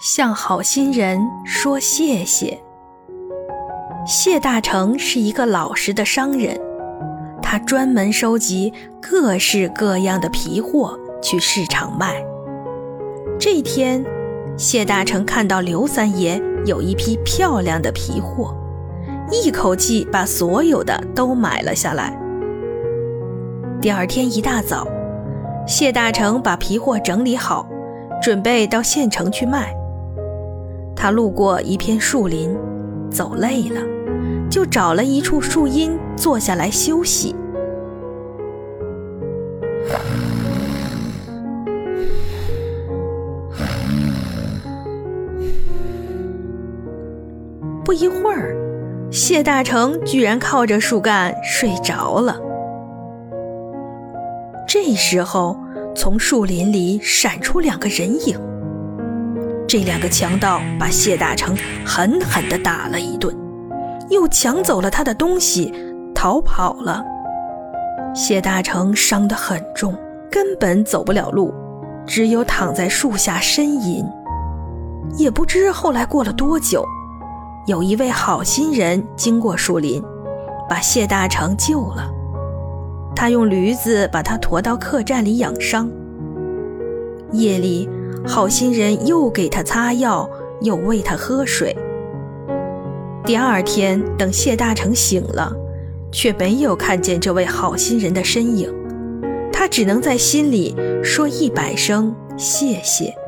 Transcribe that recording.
向好心人说谢谢。谢大成是一个老实的商人，他专门收集各式各样的皮货去市场卖。这天，谢大成看到刘三爷有一批漂亮的皮货，一口气把所有的都买了下来。第二天一大早，谢大成把皮货整理好，准备到县城去卖。他路过一片树林，走累了，就找了一处树荫坐下来休息。不一会儿，谢大成居然靠着树干睡着了。这时候，从树林里闪出两个人影。这两个强盗把谢大成狠狠地打了一顿，又抢走了他的东西，逃跑了。谢大成伤得很重，根本走不了路，只有躺在树下呻吟。也不知后来过了多久，有一位好心人经过树林，把谢大成救了。他用驴子把他驮到客栈里养伤。夜里，好心人又给他擦药，又喂他喝水。第二天，等谢大成醒了，却没有看见这位好心人的身影，他只能在心里说一百声谢谢。